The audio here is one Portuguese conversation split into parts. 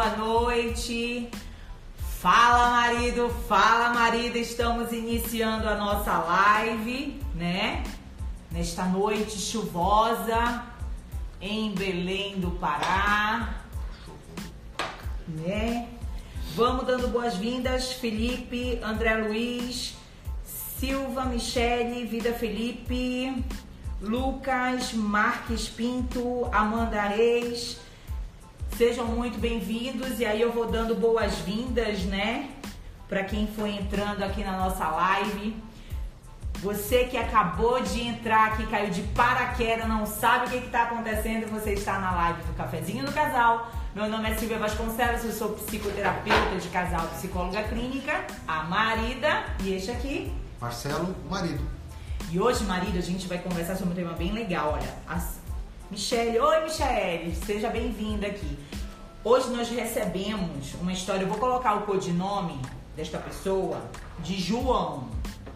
boa noite. Fala marido, fala marida, estamos iniciando a nossa live, né? Nesta noite chuvosa em Belém do Pará, né? Vamos dando boas-vindas, Felipe, André Luiz, Silva, Michele, Vida Felipe, Lucas, Marques Pinto, Amanda Reis. Sejam muito bem-vindos e aí eu vou dando boas-vindas, né? Para quem foi entrando aqui na nossa live. Você que acabou de entrar aqui, caiu de paraquedas, não sabe o que está acontecendo, você está na live do Cafezinho do Casal. Meu nome é Silvia Vasconcelos, eu sou psicoterapeuta de casal, psicóloga clínica, a marida, e este aqui. Marcelo, marido. E hoje, marido, a gente vai conversar sobre um tema bem legal, olha. As... Michele, oi Michele, seja bem-vinda aqui. Hoje nós recebemos uma história, eu vou colocar o codinome desta pessoa de João,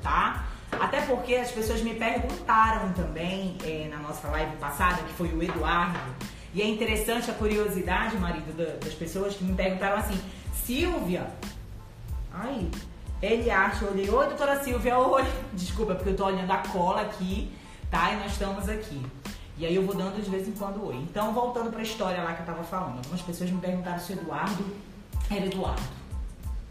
tá? Até porque as pessoas me perguntaram também é, na nossa live passada, que foi o Eduardo, e é interessante a curiosidade, marido, das pessoas que me perguntaram assim, Silvia, ai, ele acha, eu olhei, oi doutora Silvia, oi, desculpa, porque eu tô olhando a cola aqui, tá? E nós estamos aqui. E aí eu vou dando de vez em quando oi. Então, voltando para a história lá que eu tava falando, algumas pessoas me perguntaram se o Eduardo era Eduardo.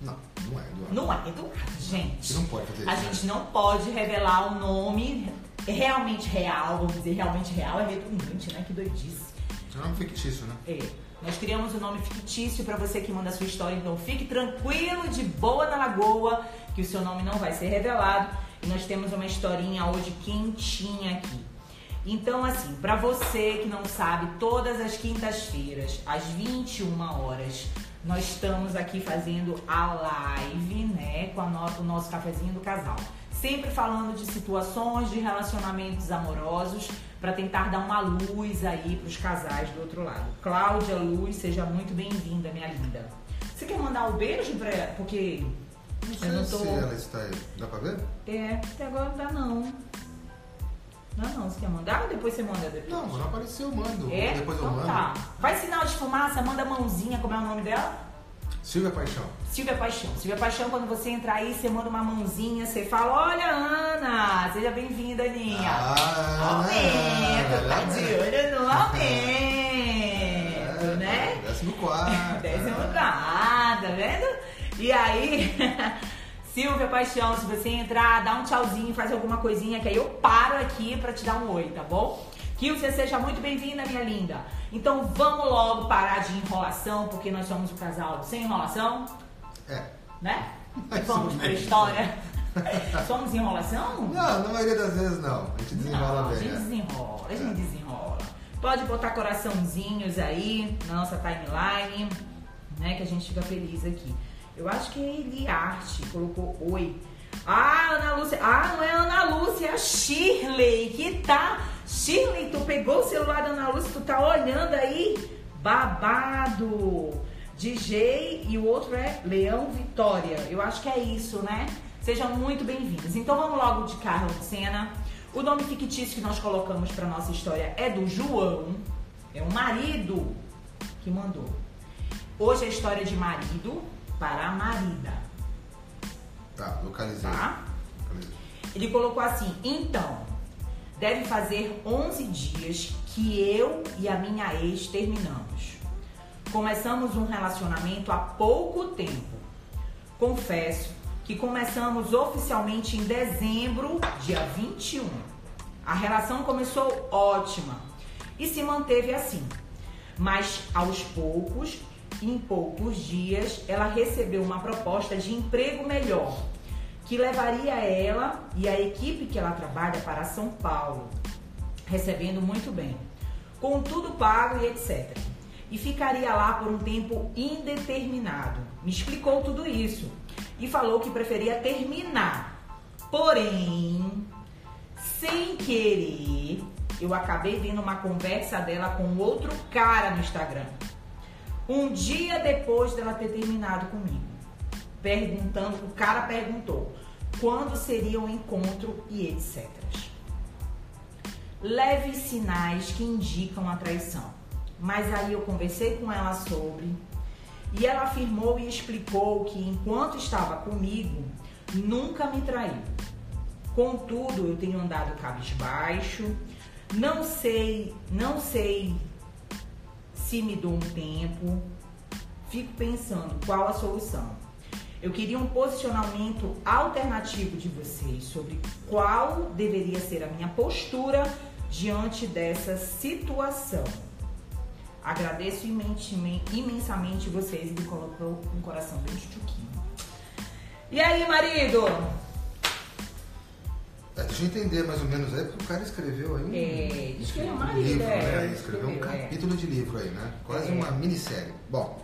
Não, não é Eduardo. Não é Eduardo, gente. Você não pode fazer isso. A né? gente não pode revelar o nome realmente real, vamos dizer, realmente real é redundante, né? Que doidice. É um nome fictício, né? É. Nós criamos um nome fictício para você que manda a sua história, então fique tranquilo, de boa na lagoa, que o seu nome não vai ser revelado. E nós temos uma historinha hoje quentinha aqui. Então, assim, para você que não sabe, todas as quintas-feiras, às 21 horas, nós estamos aqui fazendo a live, né, com no, o nosso cafezinho do casal. Sempre falando de situações de relacionamentos amorosos para tentar dar uma luz aí para os casais do outro lado. Cláudia Luz, seja muito bem-vinda, minha linda. Você quer mandar um beijo para ela? Porque Não sei eu não tô. se ela está aí. Dá pra ver? É, até agora não dá não. Não, não, você quer mandar ou depois você manda depois? Não, quando aparecer eu mando. É? Depois eu então mando. tá. Faz sinal de fumaça, manda mãozinha, como é o nome dela? Silvia Paixão. Silvia Paixão. Silvia Paixão, quando você entrar aí, você manda uma mãozinha, você fala, olha, Ana, seja bem-vinda, Aninha. Ah, aumento, tá de olho no aumento, É, né? Décimo quarto. Décimo quarto, tá vendo? E aí, Silvia Paixão, se você entrar, dá um tchauzinho, faz alguma coisinha, que aí eu paro aqui pra te dar um oi, tá bom? Que você seja muito bem-vinda, minha linda. Então vamos logo parar de enrolação, porque nós somos um casal sem enrolação, É. né? Mais vamos pra história. somos enrolação? Não, na maioria das vezes não. A gente desenrola Não, a bem. gente né? desenrola, a gente É. desenrola. Pode botar coraçãozinhos aí na nossa timeline, né? Que a gente fica feliz aqui. Eu acho que é Eliarte colocou oi. Ah, Ana Lúcia. Ah, não é Ana Lúcia, é a Shirley que tá. Shirley, tu pegou o celular da Ana Lúcia, tu tá olhando aí? Babado. DJ e o outro é Leão Vitória. Eu acho que é isso, né? Sejam muito bem-vindos. Então vamos logo de carro de cena. O nome fictício que nós colocamos para nossa história é do João. É o marido que mandou. Hoje é a história de marido para a marida, Tá, localizei. tá? Localizei. Ele colocou assim: então, deve fazer 11 dias que eu e a minha ex terminamos. Começamos um relacionamento há pouco tempo. Confesso que começamos oficialmente em dezembro, dia 21. A relação começou ótima e se manteve assim. Mas aos poucos, em poucos dias, ela recebeu uma proposta de emprego melhor, que levaria ela e a equipe que ela trabalha para São Paulo, recebendo muito bem, com tudo pago e etc. E ficaria lá por um tempo indeterminado. Me explicou tudo isso e falou que preferia terminar. Porém, sem querer, eu acabei vendo uma conversa dela com outro cara no Instagram. Um dia depois dela ter terminado comigo. Perguntando, o cara perguntou quando seria o encontro e etc. Leves sinais que indicam a traição. Mas aí eu conversei com ela sobre E ela afirmou e explicou que enquanto estava comigo, nunca me traiu. Contudo, eu tenho andado cabisbaixo, não sei, não sei se me dou um tempo, fico pensando qual a solução. Eu queria um posicionamento alternativo de vocês sobre qual deveria ser a minha postura diante dessa situação. Agradeço imensamente vocês e me colocou um coração bem chuchuquinho. E aí, marido? É, deixa eu entender mais ou menos aí, porque o cara escreveu aí um, é, escreveu um livro, é, né? Escreveu um capítulo é. de livro aí, né? Quase é. uma minissérie. Bom,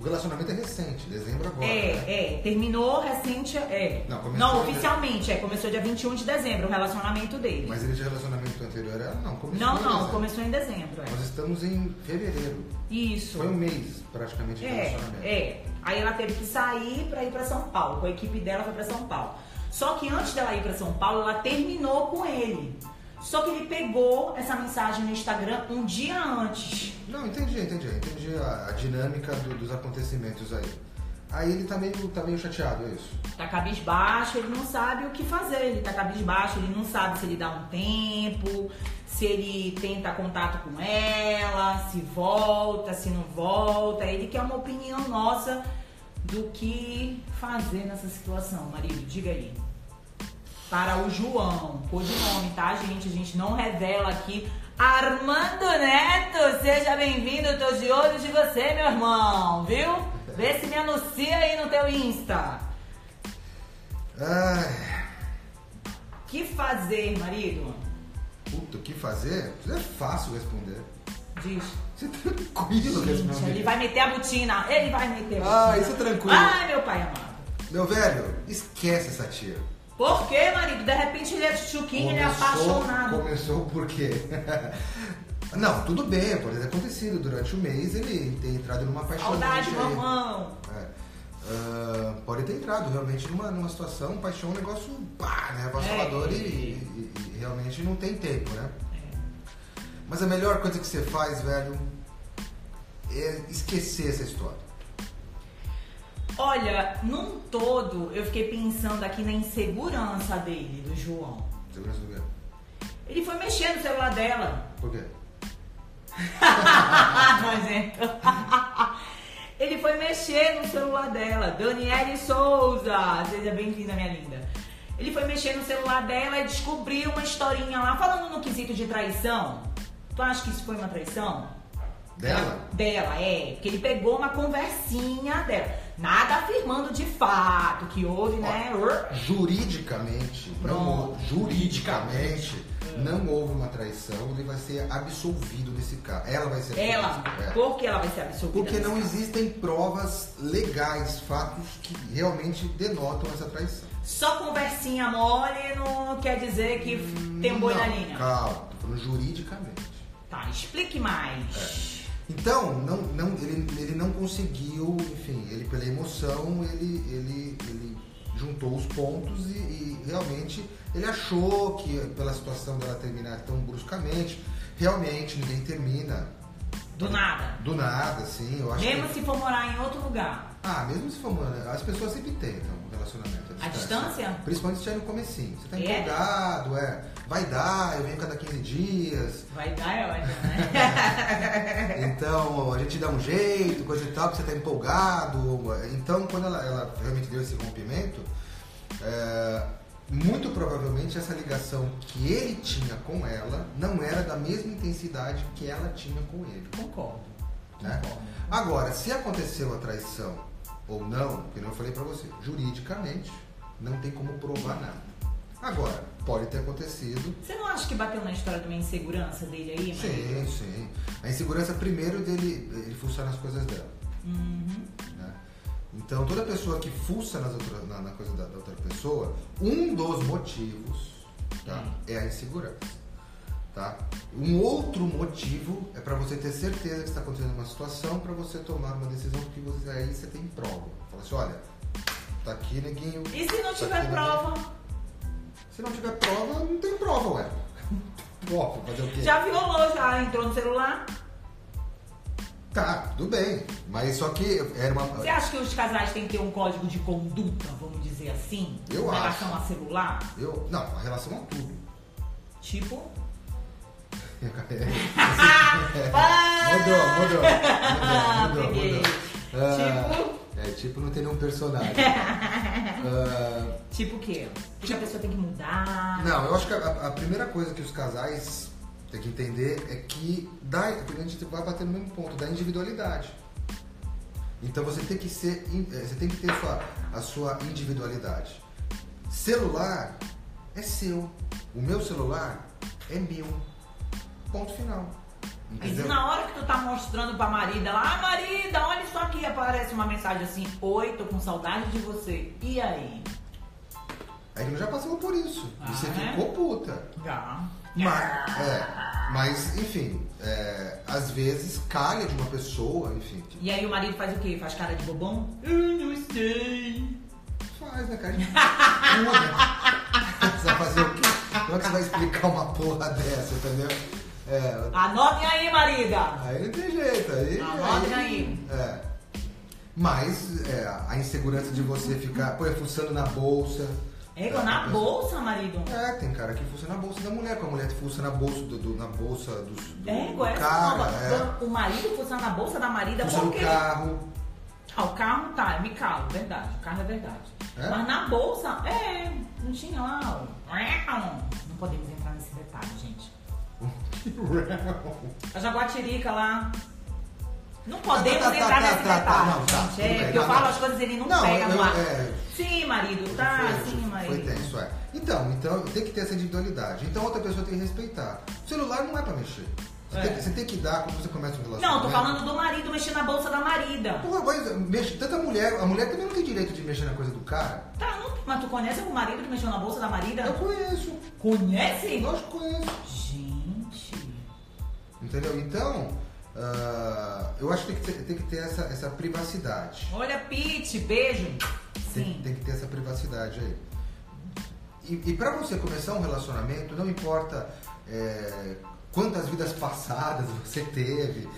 o relacionamento é recente, dezembro agora. É, né? é. Terminou recente. É. Não, Não oficialmente, é. Começou dia 21 de dezembro o relacionamento dele. Mas ele de relacionamento anterior era. Não, começou Não, em não, dezembro. começou em dezembro. É. Nós estamos em fevereiro. Isso. Foi um mês praticamente de é, relacionamento. É. Aí ela teve que sair pra ir pra São Paulo. Com a equipe dela foi pra São Paulo. Só que antes dela ir pra São Paulo, ela terminou com ele. Só que ele pegou essa mensagem no Instagram um dia antes. Não, entendi, entendi. Entendi a, a dinâmica do, dos acontecimentos aí. Aí ele tá meio, tá meio chateado, é isso? Tá cabisbaixo, ele não sabe o que fazer. Ele tá cabisbaixo, ele não sabe se ele dá um tempo, se ele tenta contato com ela, se volta, se não volta. Ele quer uma opinião nossa do que fazer nessa situação, marido. Diga aí para o João. Codinome, tá, gente? A gente não revela aqui. Armando Neto, seja bem-vindo. Eu tô de olho de você, meu irmão, viu? Vê se me anuncia aí no teu Insta. Ai. Que fazer, marido? Puta, o que fazer? É fácil responder. Diz. Você é tranquilo responder. Ele vai meter a botina. Ele vai meter a botina. Ah, isso é tranquilo. Ai, meu pai amado. Meu velho, esquece essa tia. Por quê, marido? De repente ele é chuquinho, ele é apaixonado. Começou por quê? Não, tudo bem, pode ter acontecido. Durante o mês ele ter entrado numa paixão. Saudade, mamão. É. Uh, pode ter entrado realmente numa, numa situação, paixão, um negócio pá, né? Avassalador é. e, e, e, realmente não tem tempo, né? É. Mas a melhor coisa que você faz, velho, é esquecer essa história. Olha, num todo, eu fiquei pensando aqui na insegurança dele, do João. Segurança do quê? Ele foi mexer no celular dela. Por quê? Nojento. Ele foi mexer no celular dela. Daniele Souza, seja bem-vinda, minha linda. Ele foi mexer no celular dela e descobriu uma historinha lá, falando no quesito de traição. Tu acha que isso foi uma traição? Dela? Dela, é. Porque ele pegou uma conversinha dela. Nada afirmando de fato que houve, né? Juridicamente, não, juridicamente, não houve uma traição, ele vai ser absolvido nesse caso. Ela vai ser Ela? É. Por que ela vai ser absolvida? Porque não caso? existem provas legais, fatos que realmente denotam essa traição. Só conversinha mole não quer dizer que hum, tem um boi na linha. Calma, tô falando juridicamente. Tá, explique mais. É. Então, não, não, ele, ele não conseguiu, enfim, ele pela emoção, ele, ele, ele juntou os pontos e, e realmente ele achou que pela situação dela terminar tão bruscamente, realmente ninguém termina. Do nada. Do nada, sim. Eu acho mesmo que... se for morar em outro lugar. Ah, mesmo se for morar. As pessoas sempre tentam um relacionamento à distância. A distância? Principalmente se no comecinho. Você tá é? empolgado, é vai dar, eu venho cada 15 dias. Vai dar é ótimo, né? então, a gente dá um jeito, coisa e tal, porque você tá empolgado. Então, quando ela, ela realmente deu esse rompimento, é, muito provavelmente essa ligação que ele tinha com ela não era da mesma intensidade que ela tinha com ele. Concordo. Né? Concordo. Agora, se aconteceu a traição ou não, como eu falei para você, juridicamente não tem como provar nada. Agora, pode ter acontecido. Você não acha que bateu na história de uma insegurança dele aí, Sim, sim. A insegurança primeiro dele, ele fuçar nas coisas dela. Uhum. Né? Então toda pessoa que fuça nas outra, na, na, coisa da, da, outra pessoa, um dos motivos tá, é a insegurança. Tá? Um outro motivo é para você ter certeza que está acontecendo uma situação para você tomar uma decisão, porque você, aí você tem prova. Fala assim, olha, tá aqui, neguinho. E se não tá tiver prova? Neguinho. Se não tiver prova, não tem prova, ué. Prova, fazer o quê? Já violou, já entrou no celular? Tá, tudo bem. Mas só que era uma. Você acha que os casais têm que ter um código de conduta, vamos dizer assim? Eu em acho. relação a celular? Eu, não, a relação a tudo. Tipo. mudou, mudou. Mudou, mudou, mudou. Ah, Tipo. É, tipo, não tem nenhum personagem. Ah, Tipo o quê? Que a pessoa tem que mudar. não, eu acho que a, a primeira coisa que os casais têm que entender é que dá, a gente vai bater no mesmo ponto, da individualidade. Então você tem que ser, eh, você tem que ter sua, a sua individualidade. Celular é seu. O meu celular é meu. Ponto final. Mas e Entendeu? na hora que tu tá mostrando pra marida lá, ah, marida, olha isso aqui, aparece uma mensagem assim, oi, tô com saudade de você. E aí? Aí ele já passou por isso. Ah, e você é? ficou puta. Já. Mas, é, mas enfim, é, às vezes calha de uma pessoa, enfim. tipo, E aí o marido faz o quê? Faz cara de bobão? Eu não sei. faz, né, cara? Você vai fazer o quê? Como é que você vai explicar uma porra dessa, entendeu? É, Anotem aí, marida. aí não tem jeito. Aí, Anotem aí. É. Mas é, a insegurança de você ficar, pô, é fuçando na bolsa. É, tá, na pessoa- bolsa, marido. É, tem cara que fuça na bolsa da mulher, com a mulher que fuça na bolsa do, do- na bolsa dos, do, É, do é cara, é. O marido funciona na bolsa da marida Fuça por no quê? carro. Ah, o carro tá, me calo, verdade. O carro é verdade. É? Mas na bolsa, é, não tinha lá. o- Não podemos entrar nesse detalhe, gente. A jaguatirica lá. Não podemos Tá, tá, entrar tá, nesse tá, tá, detalhe, não, tá, gente. é, bem, porque eu não, falo não. as coisas e ele não, Não, pega no ar. é. Sim, marido, tá, Foi- sim, Foi marido. tenso, é. Então, então, tem que ter essa individualidade. Então, outra pessoa tem que respeitar. O celular não é pra mexer. Você, É. tem, que- você tem que dar quando você começa um Não, relacionamento. tô falando do marido mexer na bolsa da marida. Porra, mas mexe, tanta mulher, a mulher também não tem direito de mexer na coisa do cara. Tá, não, mas tu conhece algum marido que mexeu na bolsa da marida? Eu conheço. Conhece? Lógico que conheço. Gente. Entendeu? Então, ah, eu acho que tem que ter, tem que ter essa, essa privacidade. Olha, Pete, beijo. Tem, Sim. tem que ter essa privacidade aí. E, e para você começar um relacionamento, não importa é, quantas vidas passadas você teve,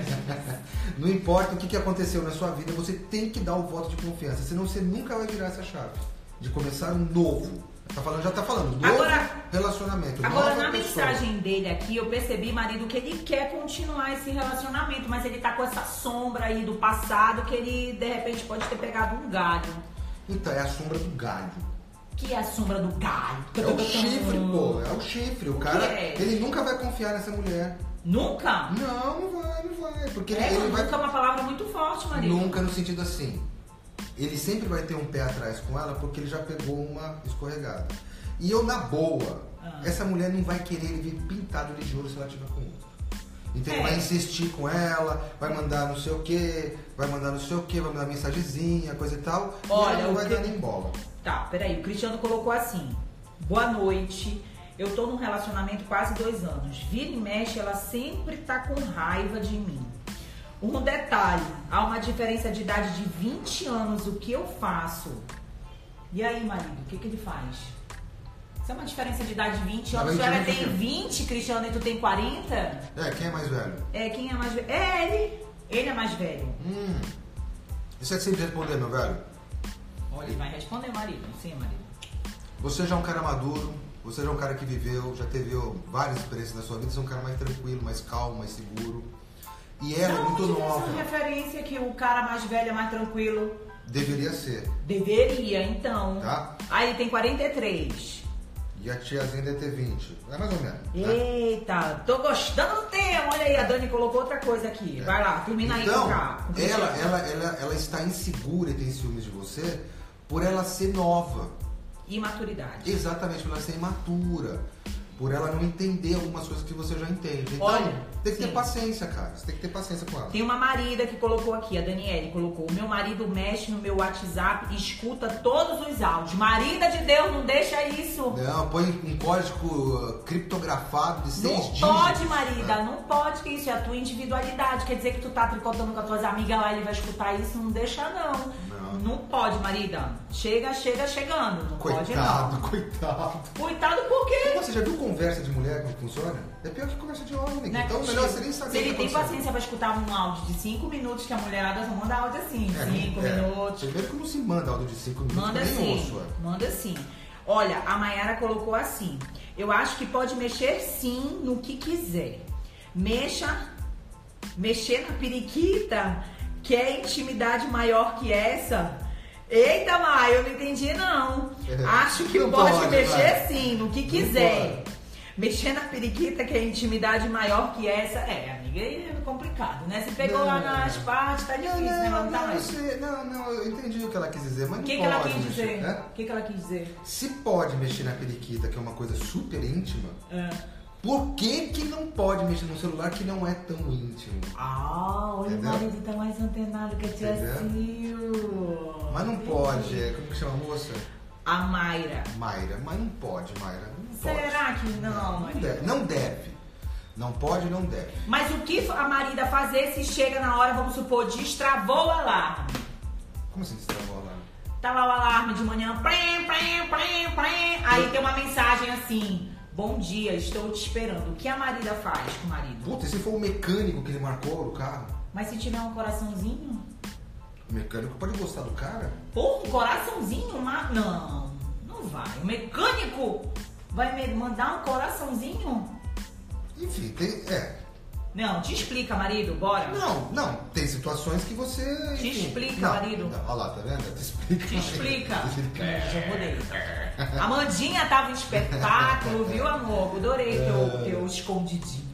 não importa o que, que aconteceu na sua vida, você tem que dar o voto de confiança, senão você nunca vai virar essa chave de começar um novo. Tá falando, já tá falando, novo Agora- relacionamento. Agora, na pessoa. mensagem dele aqui, eu percebi, marido, que ele quer continuar esse relacionamento, mas ele tá com essa sombra aí do passado que ele, de repente, pode ter pegado um galho. Então, é a sombra do galho. Que é a sombra do galho. É o chifre, pô. É o chifre. O O cara, é? ele nunca vai confiar nessa mulher. Nunca? Não, não vai, não vai. Porque É, ele vai. nunca é uma palavra muito forte, marido. Nunca no sentido assim. Ele sempre vai ter um pé atrás com ela porque ele já pegou uma escorregada. E eu, na boa, Ah. essa mulher não vai querer ele vir pintado de ouro se ela tiver com outro. Então É. vai insistir com ela, vai mandar não sei o que, vai mandar não sei o que, vai mandar mensagenzinha, coisa e tal. Olha, e ela não vai que- dar nem bola. Tá, peraí. O Cristiano colocou assim: Boa noite. Eu tô num relacionamento quase dois anos. Vira e mexe, ela sempre tá com raiva de mim. Um detalhe: há uma diferença de idade de 20 anos. O que eu faço? E aí, marido, o que, que ele faz? Isso é uma diferença de idade de 20 Não, anos. 20 Se ela tem o quê? 20, Cristiano, e tu tem 40, É, quem é mais velho? é quem é mais velho? É ele. Ele é mais velho. Hum. Isso é sempre responder, meu velho. Olha, ele vai responder, marido. Sim, marido. Você já é um cara maduro, você já é um cara que viveu, já teve várias experiências na sua vida, você é um cara mais tranquilo, mais calmo, mais seguro. E ela é Não, muito nova. essa referência que o cara mais velho é mais tranquilo. Deveria ser, Deveria, então. tá? Aí tem 43. E a tiazinha deve ter 20. É mais ou menos. Né? Eita, tô gostando do tema. Olha aí, a Dani colocou outra coisa aqui. É. Vai lá, termina aí então, com o ela, ela, ela, ela está insegura e tem ciúmes de você por ela ser nova. Imaturidade. Exatamente, por ela ser imatura. Por ela não entender algumas coisas que você já entende. Então, Olha, tem que ter sim. paciência, cara. Você tem que ter paciência com ela. Tem uma marida que colocou aqui, a Daniele colocou. Meu marido mexe no meu WhatsApp e escuta todos os áudios. Marida de Deus, não deixa isso. Não, põe um código criptografado de seis Não dígitos. pode, marida, né? não pode, que isso é a tua individualidade. Quer dizer que tu tá tricotando com as tuas amigas lá e ele vai escutar isso? Não deixa, não. Não. pode, marida. Chega, chega chegando. Não pode, Coitado, não. coitado. Coitado por quê? Como você já viu conversa de mulher como funciona? É pior que conversa de homem, é Então, melhor você nem saber Se ele tem paciência pra escutar um áudio de 5 minutos que a mulherada só manda áudio assim, É, 5 é. minutos. Primeiro que não se manda áudio de 5 minutos, Manda sim, ouço. é. manda sim. Olha, a Mayara colocou assim: eu acho que pode mexer sim no que quiser. Mexa, mexer na periquita, quer intimidade maior que essa? Eita, Maia, eu não entendi não. É. Acho que Não pode, pode, mexer vai. sim, no que quiser. Mexer na periquita, que é intimidade maior que essa. É, amiga, é complicado, né? Você pegou lá Não. nas partes, tá difícil, né? Não, Mas não tá não, sei, não, não, eu entendi o que ela quis dizer, mas O não que, que pode ela quis mexer, dizer? né? O que, que ela quis dizer? Se pode mexer na periquita, que é uma coisa super íntima, É. por que que não pode mexer no celular que não é tão íntimo? Ah, olha, Entendeu? o marido tá mais antenado que a tia? Sil. Mas não pode, é, como que chama a moça? A Mayra. Mayra, mas não pode, Mayra, não pode. Será que não, Não marido? deve, não deve. Não pode, não deve. Mas o que a marida fazer se chega na hora, vamos supor, destravou o alarme? Como assim destravou lá? Tá lá o alarme de manhã. Aí tem uma mensagem assim: Bom dia, estou te esperando. O que a marida faz com o marido? Puta, e se for o mecânico que ele marcou o carro? Mas se tiver um coraçãozinho? O mecânico pode gostar do cara? Pô, um coraçãozinho? Uma... Não, não vai. O mecânico vai me mandar um coraçãozinho? Enfim, tem. É. Não, te explica, marido, bora. Não, não. Tem situações que você. Te enfim, explica, não, marido. não, Olha lá, tá vendo? Te explica. Te explica. Te explica. É, já mudei. Amandinha tava em espetáculo, viu, amor? Adorei teu, teu escondidinho.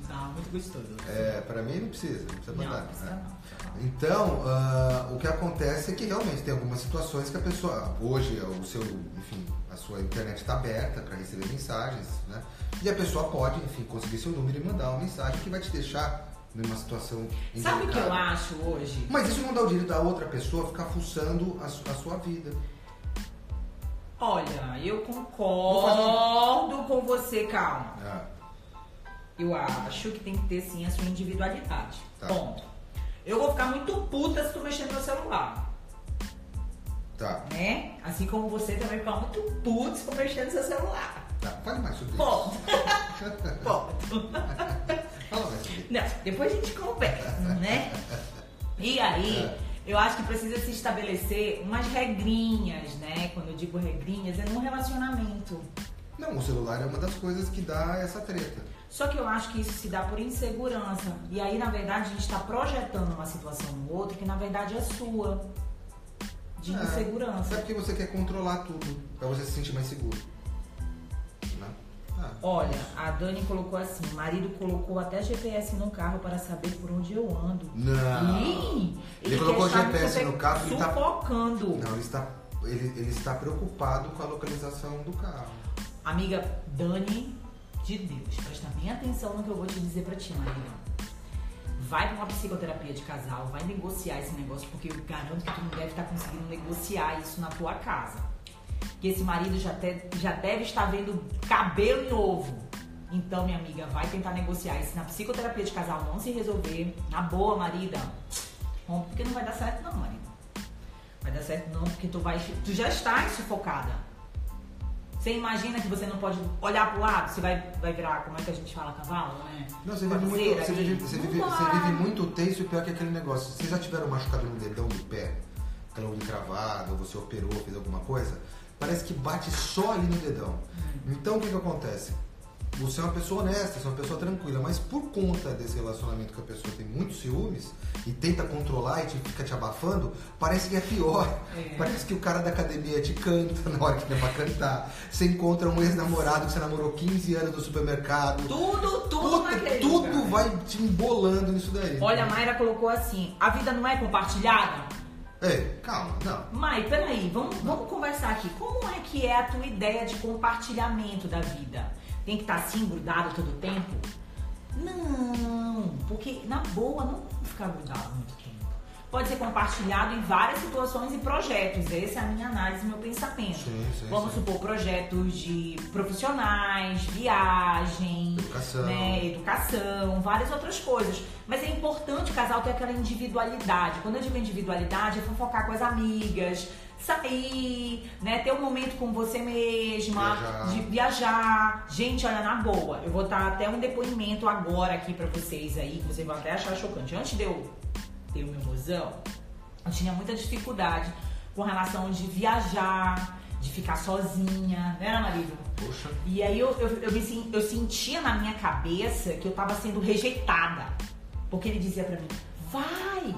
Tá muito gostoso. É, pra mim não precisa, não precisa Não, mandar. precisa né? não. Então, ah, o que acontece é que realmente tem algumas situações que a pessoa. Hoje, o seu, enfim, a sua internet está aberta para receber mensagens, né? E a pessoa pode, enfim, conseguir seu número e mandar uma mensagem que vai te deixar numa situação Sabe o que eu acho hoje? Mas isso não dá o direito da outra pessoa ficar fuçando a, su- a sua vida. Olha, eu concordo com você, calma. Ah, Eu acho que tem que ter sim a sua individualidade. Tá. Ponto. Eu vou ficar muito puta se tu mexer no meu celular, tá, né? Assim como você também fica muito puto se tu mexer no seu celular. tá. Fale mais sobre Ponto. isso. Ponto. Fala mais sobre isso. Não, depois a gente conversa, né? E aí, É. eu acho que precisa se estabelecer umas regrinhas, né? Quando eu digo regrinhas, é num relacionamento. Não, o celular é uma das coisas que dá essa treta. Só que eu acho que isso se dá por insegurança. E aí, na verdade, a gente está projetando uma situação no outro que, na verdade, é sua. De É. insegurança. É porque você quer controlar tudo, pra você se sentir mais seguro. Né? Ah, Olha, a Dani colocou assim: marido colocou até GPS no carro para saber por onde eu ando. Não. Ih, Ele colocou GPS no carro e tá- Sufocando. Não, ele está, ele, ele está preocupado com a localização do carro. Amiga Dani de Deus, presta bem atenção no que eu vou te dizer pra ti, Maria. Vai pra uma psicoterapia de casal, vai negociar esse negócio, porque eu garanto que tu não deve estar conseguindo negociar isso na tua casa. Que esse marido já, te- já deve estar vendo cabelo em ovo. Então, minha amiga, vai tentar negociar isso na psicoterapia de casal, não se resolver. Na boa, marida. Rompe, porque não vai dar certo não, marido. Vai dar certo não, porque tu vai. Tu já está sufocada. Você imagina que você não pode olhar pro lado, você vai, vai virar, como é que a gente fala, cavalo, né? Não, você vive, muito, você, vive, você, vive, você vive muito tenso e pior que aquele negócio. Vocês já tiveram machucado no dedão do pé? Aquela unha cravada, ou você operou, fez alguma coisa? Parece que bate só ali no dedão. Hum. Então o que, que acontece? Você é uma pessoa honesta, você é uma pessoa tranquila, mas por conta desse relacionamento que a pessoa tem muitos ciúmes e tenta controlar e te, fica te abafando, parece que é pior. É. Parece que o cara da academia te canta na hora que ele é pra cantar. Você encontra um ex-namorado que você namorou 15 anos no supermercado. Tudo, tudo Puta, tudo lugar. vai te embolando nisso daí. Olha, a Mayra colocou assim, a vida não é compartilhada? Ei, calma, não. Mai, peraí, vamos, vamos conversar aqui. Como é que é a tua ideia de compartilhamento da vida? Tem que estar assim, grudado todo o tempo? Não, porque na boa não ficar grudado muito tempo. Pode ser compartilhado em várias situações e projetos. Essa é a minha análise, meu pensamento. Sim, sim, Vamos sim. supor projetos de profissionais, viagem, Educação. né, educação, várias outras coisas. Mas é importante o casal ter aquela individualidade. Quando eu digo individualidade, é fofocar com as amigas, sair, né? Ter um momento com você mesma, Viajar. de viajar. Gente, olha, na boa, eu vou dar até um depoimento agora aqui pra vocês aí, que vocês vão até achar chocante. Antes de eu ter o meu mozão, eu tinha muita dificuldade com relação de viajar, de ficar sozinha, né, marido? Poxa. E aí eu, eu, eu, me, eu sentia na minha cabeça que eu tava sendo rejeitada. Porque ele dizia pra mim, vai!